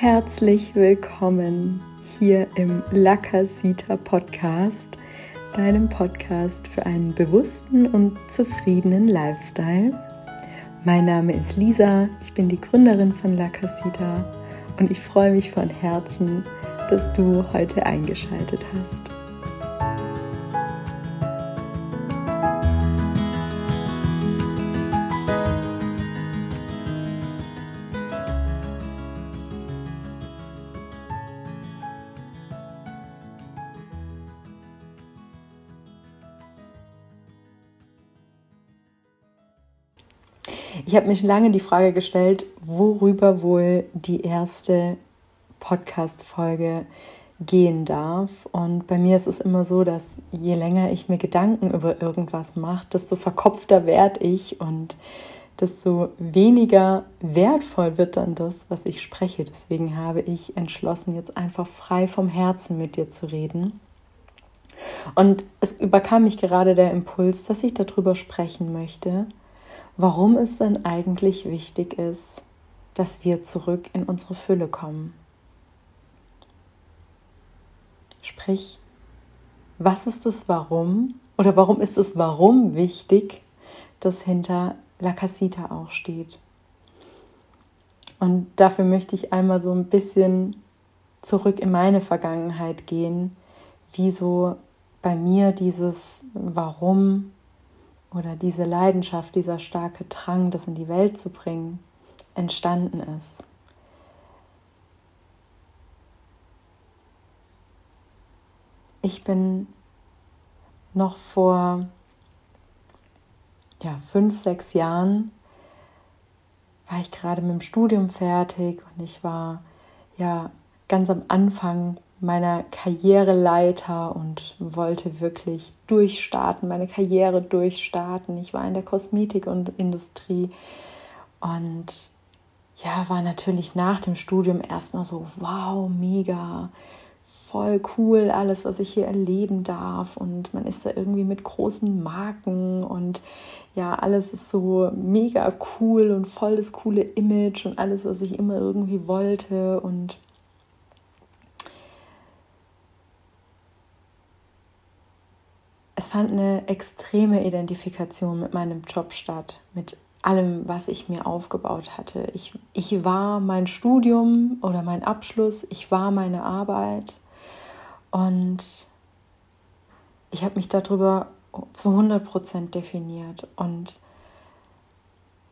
Herzlich willkommen hier im Lakasita Podcast, deinem Podcast für einen bewussten und zufriedenen Lifestyle. Mein Name ist Lisa, ich bin die Gründerin von Lakasita und ich freue mich von Herzen, dass du heute eingeschaltet hast. Ich habe mich lange die Frage gestellt, worüber wohl die erste Podcast-Folge gehen darf. Und bei mir ist es immer so, dass je länger ich mir Gedanken über irgendwas mache, desto verkopfter werde ich und desto weniger wertvoll wird dann das, was ich spreche. Deswegen habe ich entschlossen, jetzt einfach frei vom Herzen mit dir zu reden. Und es überkam mich gerade der Impuls, dass ich darüber sprechen möchte, warum es denn eigentlich wichtig ist, dass wir zurück in unsere Fülle kommen. Sprich, was ist das Warum oder warum ist das Warum wichtig, das hinter La Casita auch steht? Und dafür möchte ich einmal so ein bisschen zurück in meine Vergangenheit gehen, wie so bei mir dieses Warum oder diese Leidenschaft, dieser starke Drang, das in die Welt zu bringen, entstanden ist. Ich bin noch vor ja, fünf, sechs Jahren war ich gerade mit dem Studium fertig und ich war ja ganz am Anfang meiner Karriereleiter und wollte wirklich durchstarten, meine Karriere durchstarten. Ich war in der Kosmetik und Industrie und ja, war natürlich nach dem Studium erstmal so, wow, mega, voll cool, alles, was ich hier erleben darf. Und man ist da irgendwie mit großen Marken und ja, alles ist so mega cool und voll das coole Image und alles, was ich immer irgendwie wollte. Und fand eine extreme Identifikation mit meinem Job statt, mit allem, was ich mir aufgebaut hatte. Ich, ich war mein Studium oder mein Abschluss, ich war meine Arbeit und ich habe mich darüber zu 100 Prozent definiert. Und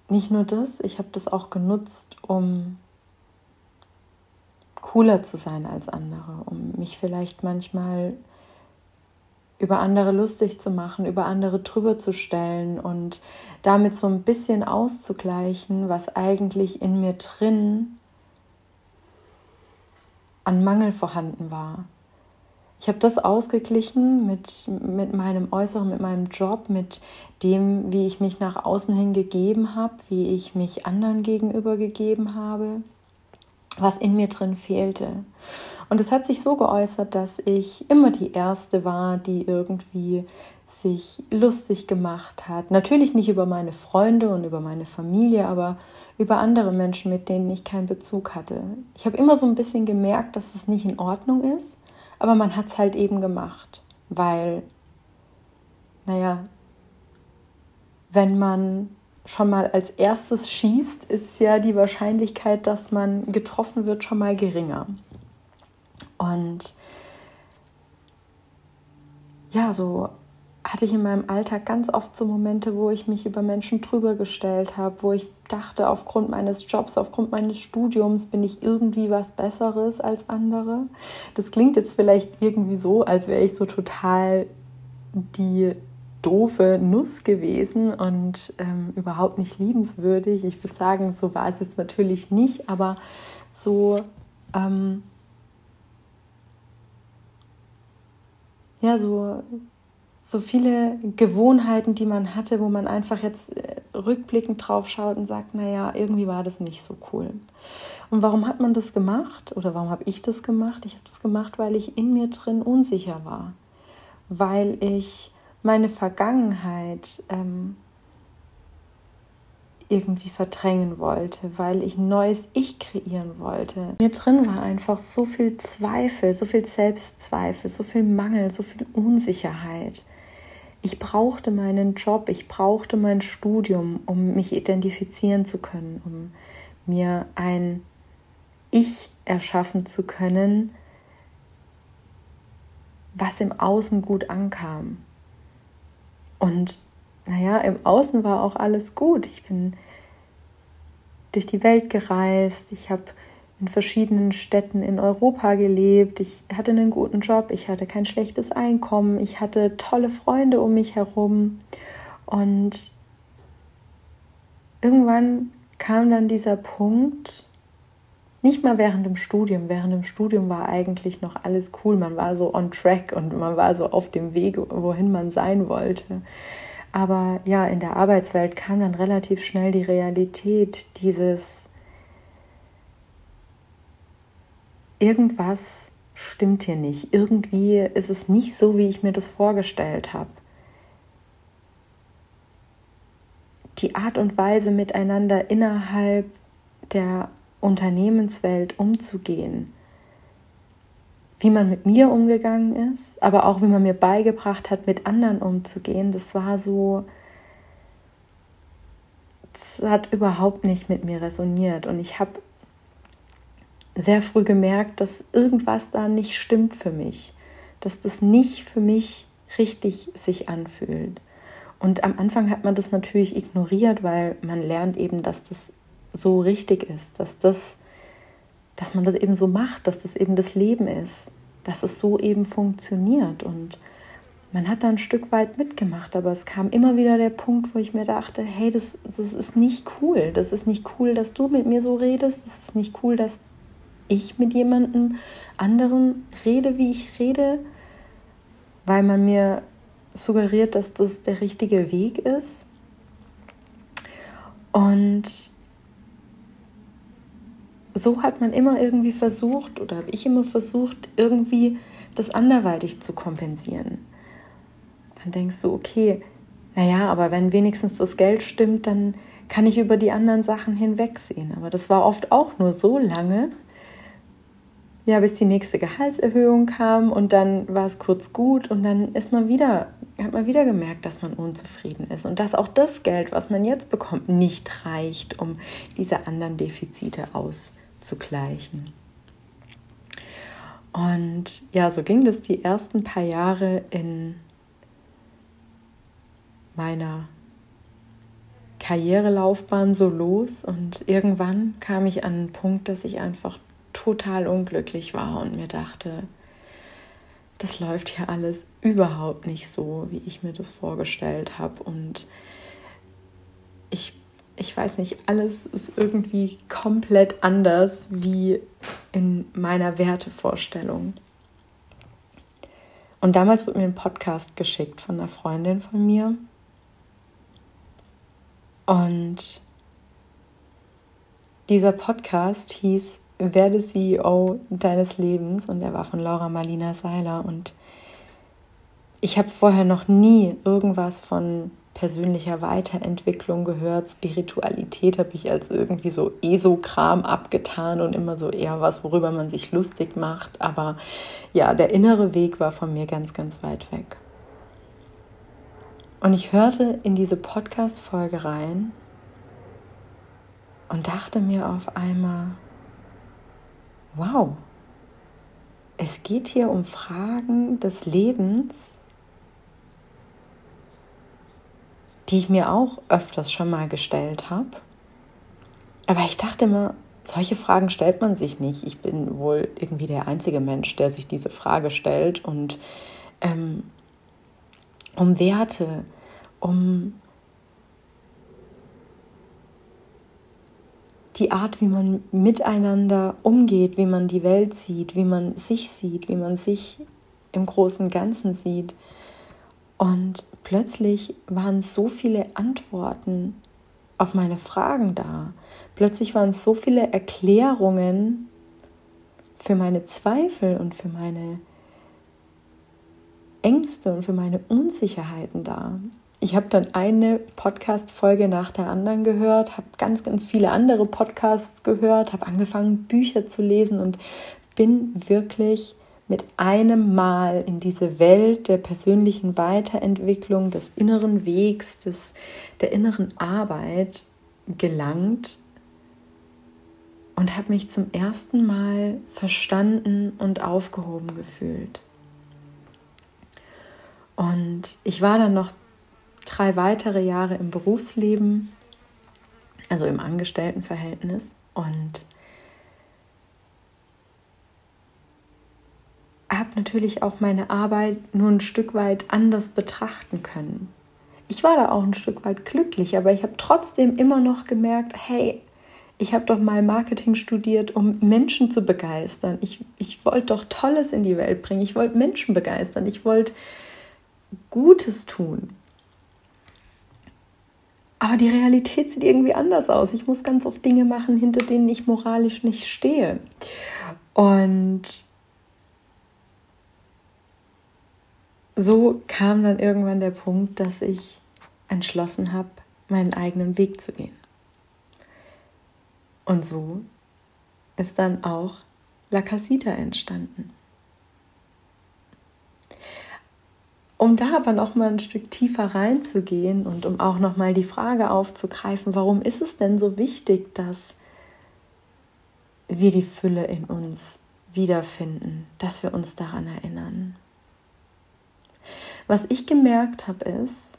nicht nur das, ich habe das auch genutzt, um cooler zu sein als andere, um mich vielleicht manchmal über andere lustig zu machen, über andere drüber zu stellen und damit so ein bisschen auszugleichen, was eigentlich in mir drin an Mangel vorhanden war. Ich habe das ausgeglichen mit, mit meinem Äußeren, mit meinem Job, mit dem, wie ich mich nach außen hin gegeben habe, wie ich mich anderen gegenüber gegeben habe, was in mir drin fehlte. Und es hat sich so geäußert, dass ich immer die Erste war, die irgendwie sich lustig gemacht hat. Natürlich nicht über meine Freunde und über meine Familie, aber über andere Menschen, mit denen ich keinen Bezug hatte. Ich habe immer so ein bisschen gemerkt, dass es nicht in Ordnung ist, aber man hat es halt eben gemacht, weil, naja, wenn man schon mal als erstes schießt, ist ja die Wahrscheinlichkeit, dass man getroffen wird, schon mal geringer. Und ja, so hatte ich in meinem Alltag ganz oft so Momente, wo ich mich über Menschen drüber gestellt habe, wo ich dachte, aufgrund meines Jobs, aufgrund meines Studiums bin ich irgendwie was Besseres als andere. Das klingt jetzt vielleicht irgendwie so, als wäre ich so total die doofe Nuss gewesen und ähm, überhaupt nicht liebenswürdig. Ich würde sagen, so war es jetzt natürlich nicht, aber so ähm, ja, so, so viele Gewohnheiten, die man hatte, wo man einfach jetzt äh, rückblickend drauf schaut und sagt, naja, irgendwie war das nicht so cool. Und warum hat man das gemacht oder warum habe ich das gemacht? Ich habe das gemacht, weil ich in mir drin unsicher war, weil ich meine Vergangenheit ähm, irgendwie verdrängen wollte, weil ich ein neues Ich kreieren wollte. Mir drin war einfach so viel Zweifel, so viel Selbstzweifel, so viel Mangel, so viel Unsicherheit. Ich brauchte meinen Job, ich brauchte mein Studium, um mich identifizieren zu können, um mir ein Ich erschaffen zu können, was im Außen gut ankam. Und naja, im Außen war auch alles gut. Ich bin durch die Welt gereist, ich habe in verschiedenen Städten in Europa gelebt, ich hatte einen guten Job, ich hatte kein schlechtes Einkommen, ich hatte tolle Freunde um mich herum und irgendwann kam dann dieser Punkt, nicht mal während dem Studium. Während dem Studium war eigentlich noch alles cool. Man war so on track und man war so auf dem Weg, wohin man sein wollte. Aber ja, in der Arbeitswelt kam dann relativ schnell die Realität dieses irgendwas stimmt hier nicht. Irgendwie ist es nicht so, wie ich mir das vorgestellt habe. Die Art und Weise miteinander innerhalb der Unternehmenswelt umzugehen. Wie man mit mir umgegangen ist, aber auch wie man mir beigebracht hat, mit anderen umzugehen, das war so, das hat überhaupt nicht mit mir resoniert. Und ich habe sehr früh gemerkt, dass irgendwas da nicht stimmt für mich, dass das nicht für mich richtig sich anfühlt. Und am Anfang hat man das natürlich ignoriert, weil man lernt eben, dass das so richtig ist, dass das, dass man das eben so macht, dass das eben das Leben ist, dass es so eben funktioniert. Und man hat da ein Stück weit mitgemacht, aber es kam immer wieder der Punkt, wo ich mir dachte, hey, das, das ist nicht cool. Das ist nicht cool, dass du mit mir so redest. Das ist nicht cool, dass ich mit jemandem anderen rede, wie ich rede, weil man mir suggeriert, dass das der richtige Weg ist. Und so hat man immer irgendwie versucht, oder habe ich immer versucht, irgendwie das anderweitig zu kompensieren. Dann denkst du, okay, naja, aber wenn wenigstens das Geld stimmt, dann kann ich über die anderen Sachen hinwegsehen. Aber das war oft auch nur so lange, ja, bis die nächste Gehaltserhöhung kam und dann war es kurz gut und dann ist man wieder, hat man wieder gemerkt, dass man unzufrieden ist und dass auch das Geld, was man jetzt bekommt, nicht reicht, um diese anderen Defizite aus auszugleichen. Und ja, so ging das die ersten paar Jahre in meiner Karrierelaufbahn so los und irgendwann kam ich an einen Punkt, dass ich einfach total unglücklich war und mir dachte, das läuft hier alles überhaupt nicht so, wie ich mir das vorgestellt habe und ich ich weiß nicht, alles ist irgendwie komplett anders wie in meiner Wertevorstellung. Und damals wurde mir ein Podcast geschickt von einer Freundin von mir. Und dieser Podcast hieß Werde CEO deines Lebens und er war von Laura Marlina Seiler. Und ich habe vorher noch nie irgendwas von persönlicher Weiterentwicklung gehört. Spiritualität habe ich als irgendwie so ESO-Kram abgetan und immer so eher was, worüber man sich lustig macht. Aber ja, der innere Weg war von mir ganz, ganz weit weg. Und ich hörte in diese Podcast-Folge rein und dachte mir auf einmal, wow, es geht hier um Fragen des Lebens, die ich mir auch öfters schon mal gestellt habe. Aber ich dachte immer, solche Fragen stellt man sich nicht. Ich bin wohl irgendwie der einzige Mensch, der sich diese Frage stellt und ähm, um Werte, um die Art, wie man miteinander umgeht, wie man die Welt sieht, wie man sich sieht, wie man sich im großen Ganzen sieht. Und plötzlich waren so viele Antworten auf meine Fragen da. Plötzlich waren so viele Erklärungen für meine Zweifel und für meine Ängste und für meine Unsicherheiten da. ich habe dann eine Podcast-Folge nach der anderen gehört, habe ganz, ganz viele andere Podcasts gehört, habe angefangen, Bücher zu lesen und bin wirklich mit einem Mal in diese Welt der persönlichen Weiterentwicklung, des inneren Wegs, des, der inneren Arbeit gelangt und habe mich zum ersten Mal verstanden und aufgehoben gefühlt. Und ich war dann noch drei weitere Jahre im Berufsleben, also im Angestelltenverhältnis und habe natürlich auch meine Arbeit nur ein Stück weit anders betrachten können. Ich war da auch ein Stück weit glücklich, aber ich habe trotzdem immer noch gemerkt, hey, ich habe doch mal Marketing studiert, um Menschen zu begeistern. Ich, ich wollte doch Tolles in die Welt bringen. Ich wollte Menschen begeistern. Ich wollte Gutes tun. Aber die Realität sieht irgendwie anders aus. Ich muss ganz oft Dinge machen, hinter denen ich moralisch nicht stehe. Und so kam dann irgendwann der Punkt, dass ich entschlossen habe, meinen eigenen Weg zu gehen. Und so ist dann auch La Casita entstanden. Um da aber noch mal ein Stück tiefer reinzugehen und um auch noch mal die Frage aufzugreifen, warum ist es denn so wichtig, dass wir die Fülle in uns wiederfinden, dass wir uns daran erinnern. Was ich gemerkt habe, ist,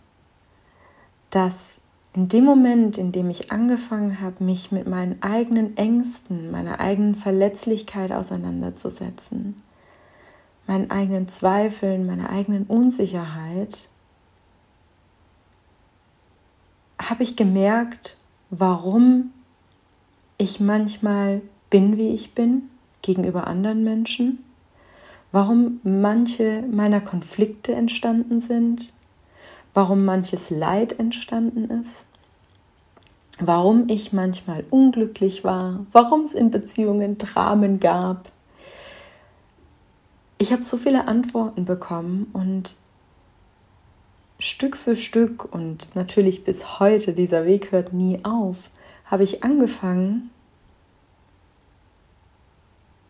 dass in dem Moment, in dem ich angefangen habe, mich mit meinen eigenen Ängsten, meiner eigenen Verletzlichkeit auseinanderzusetzen, meinen eigenen Zweifeln, meiner eigenen Unsicherheit, habe ich gemerkt, warum ich manchmal bin, wie ich bin, gegenüber anderen Menschen, warum manche meiner Konflikte entstanden sind, warum manches Leid entstanden ist, warum ich manchmal unglücklich war, warum es in Beziehungen Dramen gab, ich habe so viele Antworten bekommen und Stück für Stück und natürlich bis heute, dieser Weg hört nie auf, habe ich angefangen,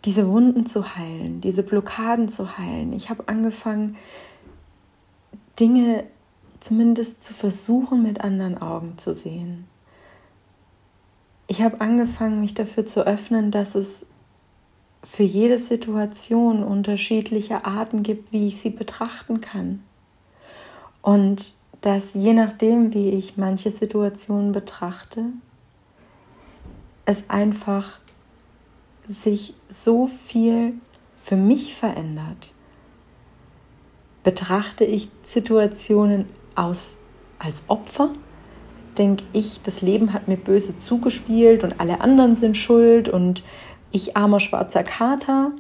diese Wunden zu heilen, diese Blockaden zu heilen. Ich habe angefangen, Dinge zumindest zu versuchen, mit anderen Augen zu sehen. Ich habe angefangen, mich dafür zu öffnen, dass es für jede Situation unterschiedliche Arten gibt, wie ich sie betrachten kann. Und dass je nachdem, wie ich manche Situationen betrachte, es einfach sich so viel für mich verändert. Betrachte ich Situationen aus, als Opfer, denke ich, das Leben hat mir böse zugespielt und alle anderen sind schuld und ich armer schwarzer Kater,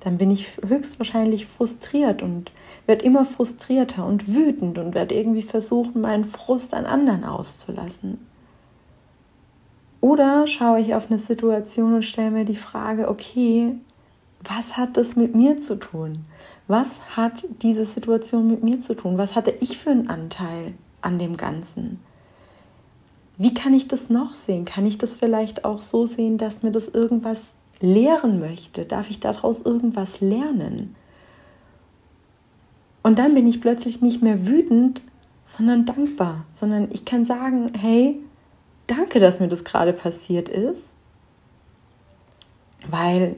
dann bin ich höchstwahrscheinlich frustriert und werde immer frustrierter und wütend und werde irgendwie versuchen, meinen Frust an anderen auszulassen. Oder schaue ich auf eine Situation und stelle mir die Frage, okay, was hat das mit mir zu tun? Was hat diese Situation mit mir zu tun? Was hatte ich für einen Anteil an dem Ganzen? Wie kann ich das noch sehen? Kann ich das vielleicht auch so sehen, dass mir das irgendwas lehren möchte? Darf ich daraus irgendwas lernen? Und dann bin ich plötzlich nicht mehr wütend, sondern dankbar, sondern ich kann sagen, hey, danke, dass mir das gerade passiert ist, weil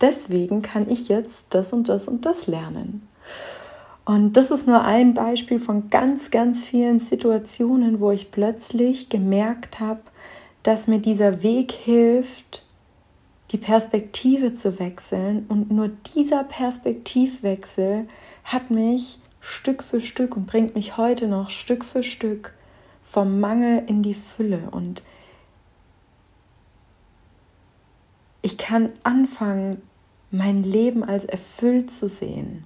deswegen kann ich jetzt das und das und das lernen. Und das ist nur ein Beispiel von ganz, ganz vielen Situationen, wo ich plötzlich gemerkt habe, dass mir dieser Weg hilft, die Perspektive zu wechseln. Und nur dieser Perspektivwechsel hat mich Stück für Stück und bringt mich heute noch Stück für Stück vom Mangel in die Fülle. Und ich kann anfangen, mein Leben als erfüllt zu sehen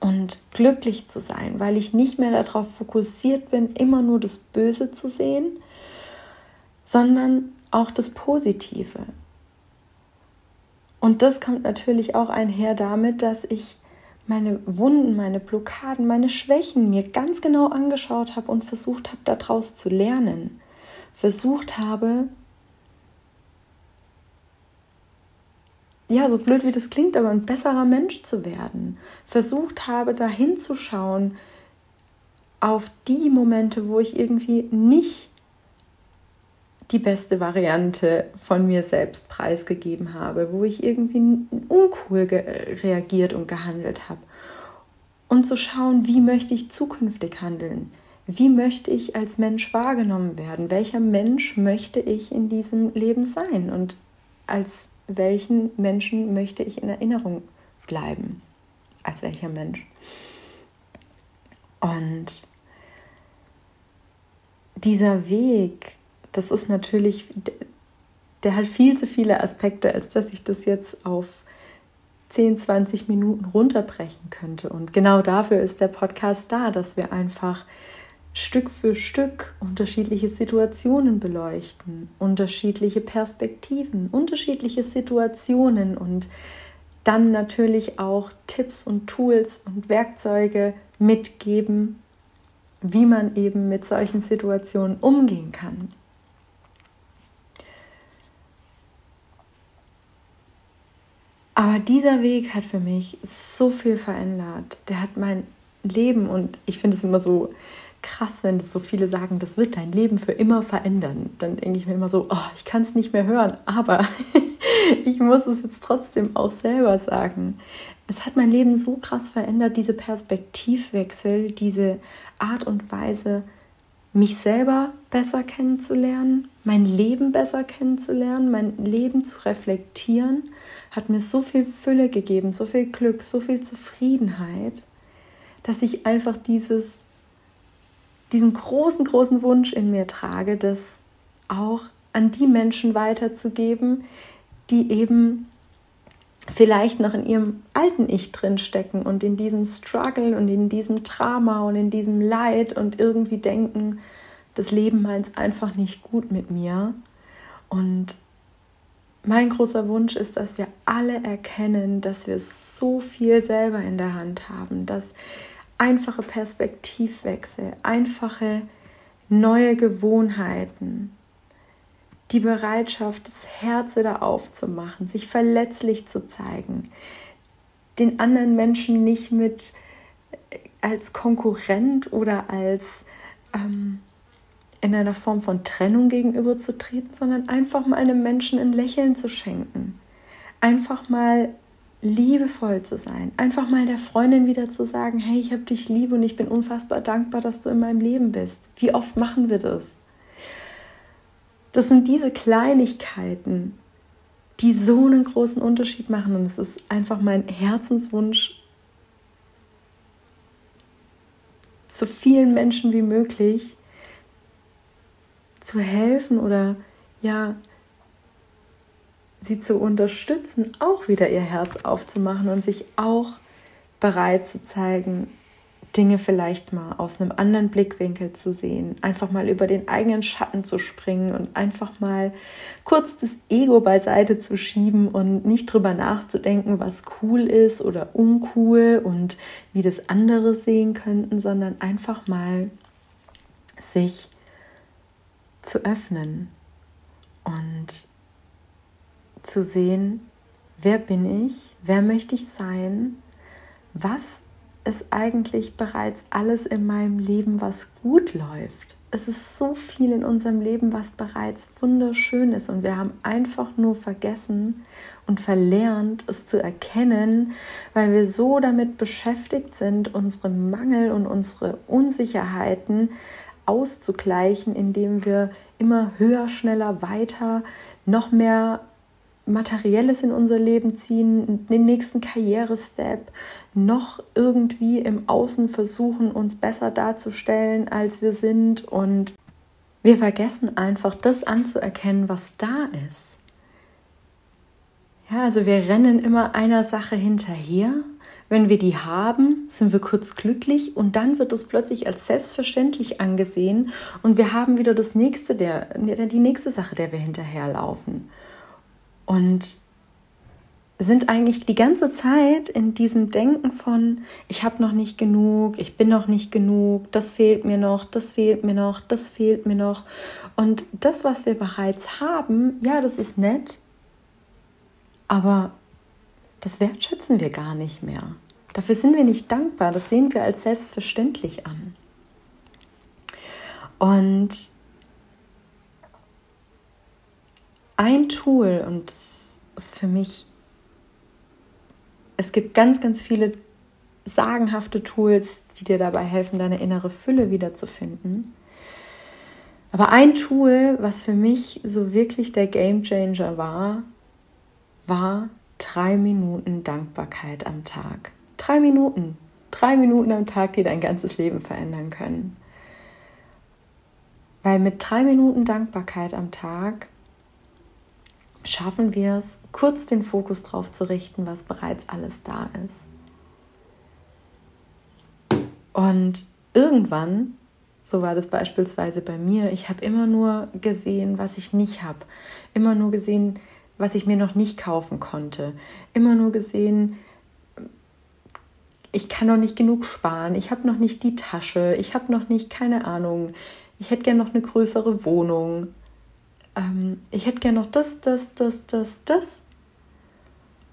und glücklich zu sein, weil ich nicht mehr darauf fokussiert bin, immer nur das Böse zu sehen, sondern auch das Positive. Und das kommt natürlich auch einher damit, dass ich meine Wunden, meine Blockaden, meine Schwächen mir ganz genau angeschaut habe und versucht habe, daraus zu lernen. Versucht habe, ja, so blöd wie das klingt, aber ein besserer Mensch zu werden. Versucht habe, da hinzuschauen auf die Momente, wo ich irgendwie nicht die beste Variante von mir selbst preisgegeben habe, wo ich irgendwie uncool reagiert und gehandelt habe. Und zu schauen, wie möchte ich zukünftig handeln? Wie möchte ich als Mensch wahrgenommen werden? Welcher Mensch möchte ich in diesem Leben sein? Und als welchen Menschen möchte ich in Erinnerung bleiben? Als welcher Mensch? Und dieser Weg das ist natürlich, der hat viel zu viele Aspekte, als dass ich das jetzt auf 10, 20 Minuten runterbrechen könnte. Und genau dafür ist der Podcast da, dass wir einfach Stück für Stück unterschiedliche Situationen beleuchten, unterschiedliche Perspektiven, unterschiedliche Situationen und dann natürlich auch Tipps und Tools und Werkzeuge mitgeben, wie man eben mit solchen Situationen umgehen kann. Aber dieser Weg hat für mich so viel verändert. Der hat mein Leben und ich finde es immer so krass, wenn das so viele sagen, das wird dein Leben für immer verändern. Dann denke ich mir immer so, oh, ich kann es nicht mehr hören, aber ich muss es jetzt trotzdem auch selber sagen. Es hat mein Leben so krass verändert, diese Perspektivwechsel, diese Art und Weise, mich selber besser kennenzulernen, mein Leben besser kennenzulernen, mein Leben zu reflektieren hat mir so viel Fülle gegeben, so viel Glück, so viel Zufriedenheit, dass ich einfach dieses, diesen großen, großen Wunsch in mir trage, das auch an die Menschen weiterzugeben, die eben vielleicht noch in ihrem alten Ich drinstecken und in diesem Struggle und in diesem Drama und in diesem Leid und irgendwie denken, das Leben meint es einfach nicht gut mit mir. Und mein großer Wunsch ist, dass wir alle erkennen, dass wir so viel selber in der Hand haben, dass einfache Perspektivwechsel, einfache neue Gewohnheiten, die Bereitschaft, das Herz wieder aufzumachen, sich verletzlich zu zeigen, den anderen Menschen nicht mit äh, als Konkurrent oder als ähm, in einer Form von Trennung gegenüberzutreten, sondern einfach mal einem Menschen ein Lächeln zu schenken. Einfach mal liebevoll zu sein. Einfach mal der Freundin wieder zu sagen, hey, ich habe dich lieb und ich bin unfassbar dankbar, dass du in meinem Leben bist. Wie oft machen wir das? Das sind diese Kleinigkeiten, die so einen großen Unterschied machen. Und es ist einfach mein Herzenswunsch, so vielen Menschen wie möglich zu helfen oder ja, sie zu unterstützen, auch wieder ihr Herz aufzumachen und sich auch bereit zu zeigen, Dinge vielleicht mal aus einem anderen Blickwinkel zu sehen, einfach mal über den eigenen Schatten zu springen und einfach mal kurz das Ego beiseite zu schieben und nicht drüber nachzudenken, was cool ist oder uncool und wie das andere sehen könnten, sondern einfach mal sich zu öffnen und zu sehen, wer bin ich, wer möchte ich sein, was ist eigentlich bereits alles in meinem Leben, was gut läuft. Es ist so viel in unserem Leben, was bereits wunderschön ist und wir haben einfach nur vergessen und verlernt, es zu erkennen, weil wir so damit beschäftigt sind, unsere Mangel und unsere Unsicherheiten auszugleichen, indem wir immer höher, schneller, weiter, noch mehr Materielles in unser Leben ziehen, den nächsten Karrierestep, noch irgendwie im Außen versuchen, uns besser darzustellen, als wir sind. Und wir vergessen einfach, das anzuerkennen, was da ist. Ja, also wir rennen immer einer Sache hinterher wenn wir die haben, sind wir kurz glücklich und dann wird es plötzlich als selbstverständlich angesehen und wir haben wieder das nächste, der, die nächste Sache, der wir hinterherlaufen. Und sind eigentlich die ganze Zeit in diesem Denken von, ich habe noch nicht genug, ich bin noch nicht genug, das fehlt mir noch, das fehlt mir noch, das fehlt mir noch. Und das, was wir bereits haben, ja, das ist nett, aber das wertschätzen wir gar nicht mehr. Dafür sind wir nicht dankbar, das sehen wir als selbstverständlich an. Und ein Tool, und das ist für mich es gibt ganz, ganz viele sagenhafte Tools, die dir dabei helfen, deine innere Fülle wiederzufinden. Aber ein Tool, was für mich so wirklich der Game Changer war, war drei Minuten Dankbarkeit am Tag. Drei Minuten. Drei Minuten am Tag, die dein ganzes Leben verändern können. Weil mit drei Minuten Dankbarkeit am Tag schaffen wir es, kurz den Fokus darauf zu richten, was bereits alles da ist. Und irgendwann, so war das beispielsweise bei mir, ich habe immer nur gesehen, was ich nicht habe, immer nur gesehen, was ich mir noch nicht kaufen konnte, immer nur gesehen, ich kann noch nicht genug sparen, ich habe noch nicht die Tasche, ich habe noch nicht, keine Ahnung, ich hätte gerne noch eine größere Wohnung ähm, ich hätte gerne noch das, das, das, das, das.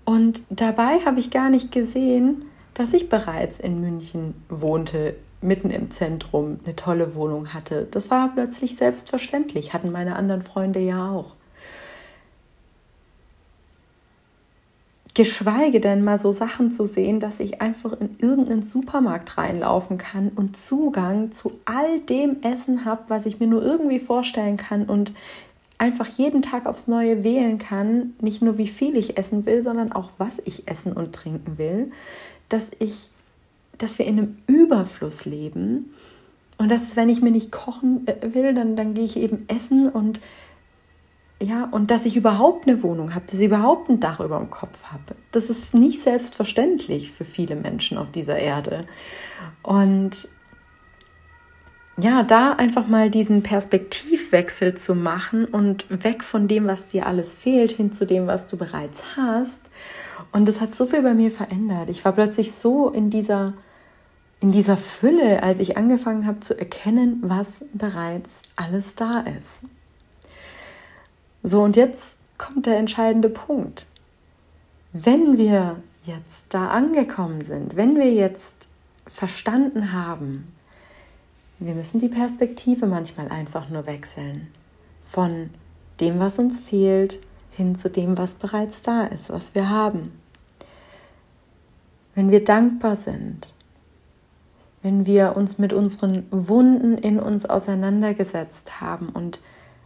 Und dabei habe ich gar nicht gesehen, dass ich bereits in München wohnte, mitten im Zentrum, eine tolle Wohnung hatte. Das war plötzlich selbstverständlich, hatten meine anderen Freunde ja auch. Geschweige denn mal so Sachen zu sehen, dass ich einfach in irgendeinen Supermarkt reinlaufen kann und Zugang zu all dem Essen habe, was ich mir nur irgendwie vorstellen kann und einfach jeden Tag aufs Neue wählen kann, nicht nur wie viel ich essen will, sondern auch was ich essen und trinken will, dass ich, dass wir in einem Überfluss leben. Und dass wenn ich mir nicht kochen äh, will, dann, dann gehe ich eben essen und ja, und dass ich überhaupt eine Wohnung habe, dass ich überhaupt ein Dach über dem Kopf habe. Das ist nicht selbstverständlich für viele Menschen auf dieser Erde. Und ja, da einfach mal diesen Perspektivwechsel zu machen und weg von dem, was dir alles fehlt, hin zu dem, was du bereits hast. Und das hat so viel bei mir verändert. Ich war plötzlich so in dieser, in dieser Fülle, als ich angefangen habe zu erkennen, was bereits alles da ist. So, und jetzt kommt der entscheidende Punkt. Wenn wir jetzt da angekommen sind, wenn wir jetzt verstanden haben, wir müssen die Perspektive manchmal einfach nur wechseln. Von dem, was uns fehlt, hin zu dem, was bereits da ist, was wir haben. Wenn wir dankbar sind, wenn wir uns mit unseren Wunden in uns auseinandergesetzt haben und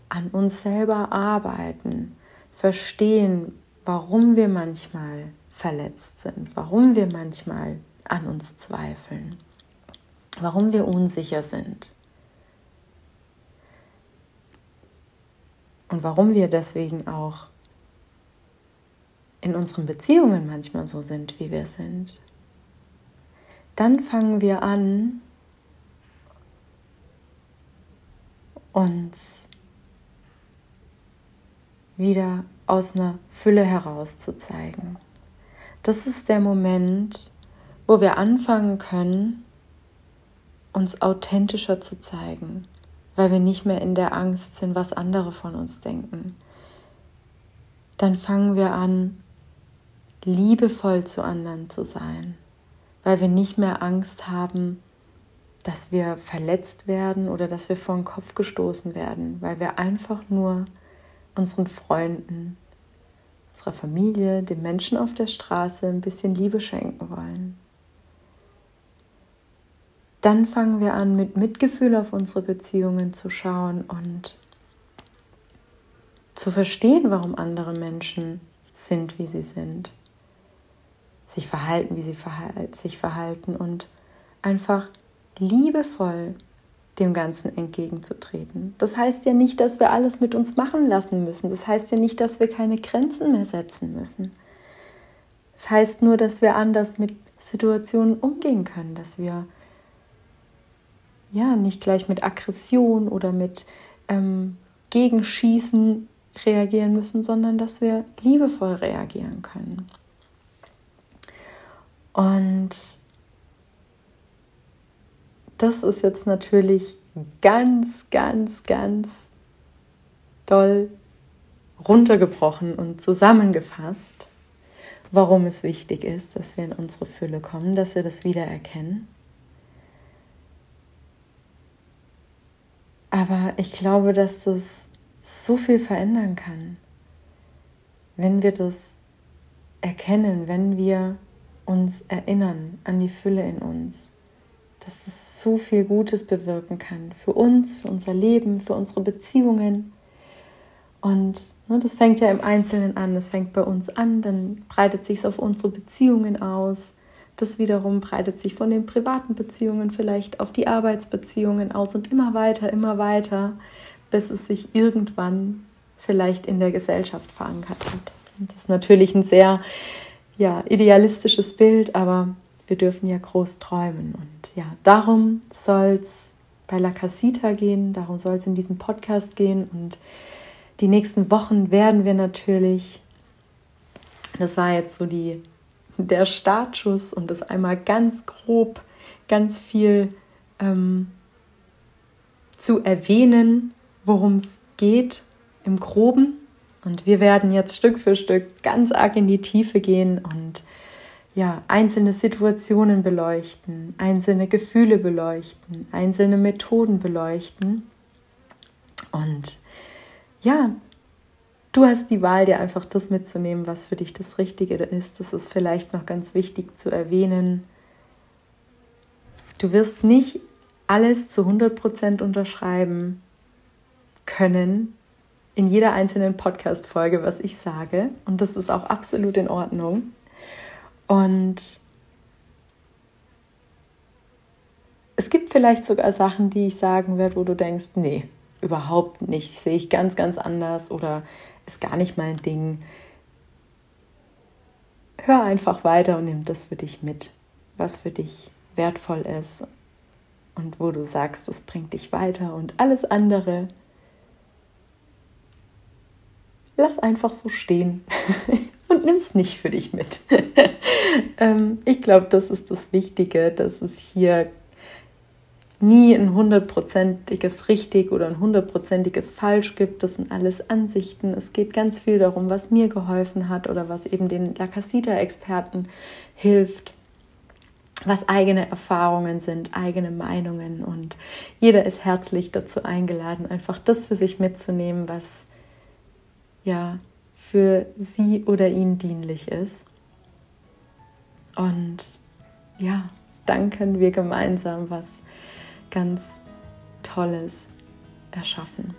an uns selber arbeiten, verstehen, warum wir manchmal verletzt sind, warum wir manchmal an uns zweifeln warum wir unsicher sind. Und warum wir deswegen auch in unseren Beziehungen manchmal so sind, wie wir sind, dann fangen wir an, uns wieder aus einer Fülle heraus zu zeigen. Das ist der Moment, wo wir anfangen können, uns authentischer zu zeigen, weil wir nicht mehr in der Angst sind, was andere von uns denken. Dann fangen wir an, liebevoll zu anderen zu sein, weil wir nicht mehr Angst haben, dass wir verletzt werden oder dass wir vor den Kopf gestoßen werden, weil wir einfach nur unseren Freunden, unserer Familie, den Menschen auf der Straße ein bisschen Liebe schenken wollen. Dann fangen wir an, mit Mitgefühl auf unsere Beziehungen zu schauen und zu verstehen, warum andere Menschen sind, wie sie sind, sich verhalten, wie sie sich verhalten und einfach liebevoll dem Ganzen entgegenzutreten. Das heißt ja nicht, dass wir alles mit uns machen lassen müssen. Das heißt ja nicht, dass wir keine Grenzen mehr setzen müssen. Das heißt nur, dass wir anders mit Situationen umgehen können, dass wir ja, nicht gleich mit Aggression oder mit ähm, Gegenschießen reagieren müssen, sondern dass wir liebevoll reagieren können. Und das ist jetzt natürlich ganz, ganz, ganz doll runtergebrochen und zusammengefasst, warum es wichtig ist, dass wir in unsere Fülle kommen, dass wir das wiedererkennen. Aber ich glaube, dass das so viel verändern kann, wenn wir das erkennen, wenn wir uns erinnern an die Fülle in uns, dass es so viel Gutes bewirken kann für uns, für unser Leben, für unsere Beziehungen. Und ne, das fängt ja im Einzelnen an, das fängt bei uns an, dann breitet sich es auf unsere Beziehungen aus. Das wiederum breitet sich von den privaten Beziehungen vielleicht auf die Arbeitsbeziehungen aus und immer weiter, immer weiter, bis es sich irgendwann vielleicht in der Gesellschaft verankert hat. Und das ist natürlich ein sehr ja, idealistisches Bild, aber wir dürfen ja groß träumen. Und ja, darum soll es bei La Casita gehen, darum soll es in diesem Podcast gehen. Und die nächsten Wochen werden wir natürlich, das war jetzt so die der Startschuss und das einmal ganz grob, ganz viel ähm, zu erwähnen, worum es geht im groben. Und wir werden jetzt Stück für Stück ganz arg in die Tiefe gehen und ja, einzelne Situationen beleuchten, einzelne Gefühle beleuchten, einzelne Methoden beleuchten. Und ja, du hast die Wahl, dir einfach das mitzunehmen, was für dich das Richtige ist. Das ist vielleicht noch ganz wichtig zu erwähnen. Du wirst nicht alles zu 100% unterschreiben können in jeder einzelnen Podcast-Folge, was ich sage. Und das ist auch absolut in Ordnung. Und es gibt vielleicht sogar Sachen, die ich sagen werde, wo du denkst, nee, überhaupt nicht, sehe ich ganz, ganz anders oder ist gar nicht mein Ding. Hör einfach weiter und nimm das für dich mit, was für dich wertvoll ist und wo du sagst, das bringt dich weiter und alles andere lass einfach so stehen und nimm es nicht für dich mit. Ähm, ich glaube, das ist das Wichtige, dass es hier nie ein hundertprozentiges richtig oder ein hundertprozentiges falsch gibt. Das sind alles Ansichten. Es geht ganz viel darum, was mir geholfen hat oder was eben den La Casita-Experten hilft, was eigene Erfahrungen sind, eigene Meinungen. Und jeder ist herzlich dazu eingeladen, einfach das für sich mitzunehmen, was ja für sie oder ihn dienlich ist. Und ja, dann können wir gemeinsam was ganz Tolles erschaffen.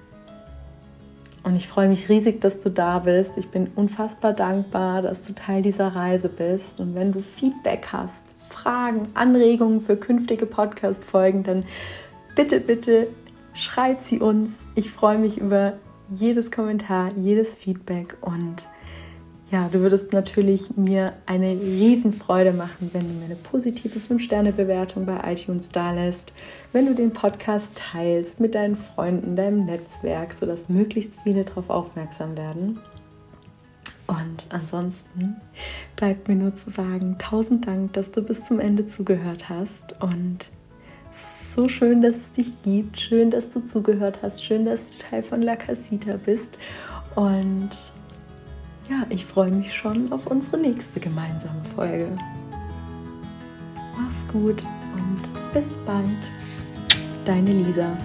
Und ich freue mich riesig, dass du da bist. Ich bin unfassbar dankbar, dass du Teil dieser Reise bist. Und wenn du Feedback hast, Fragen, Anregungen für künftige Podcast-Folgen, dann bitte, bitte schreib sie uns. Ich freue mich über jedes Kommentar, jedes Feedback und ja, du würdest natürlich mir eine Riesenfreude machen, wenn du mir eine positive 5-Sterne-Bewertung bei iTunes da lässt, wenn du den Podcast teilst mit deinen Freunden, deinem Netzwerk, sodass möglichst viele darauf aufmerksam werden. Und ansonsten bleibt mir nur zu sagen, tausend Dank, dass du bis zum Ende zugehört hast und so schön, dass es dich gibt, schön, dass du zugehört hast, schön, dass du Teil von La Casita bist und ja, ich freue mich schon auf unsere nächste gemeinsame Folge. Mach's gut und bis bald. Deine Lisa.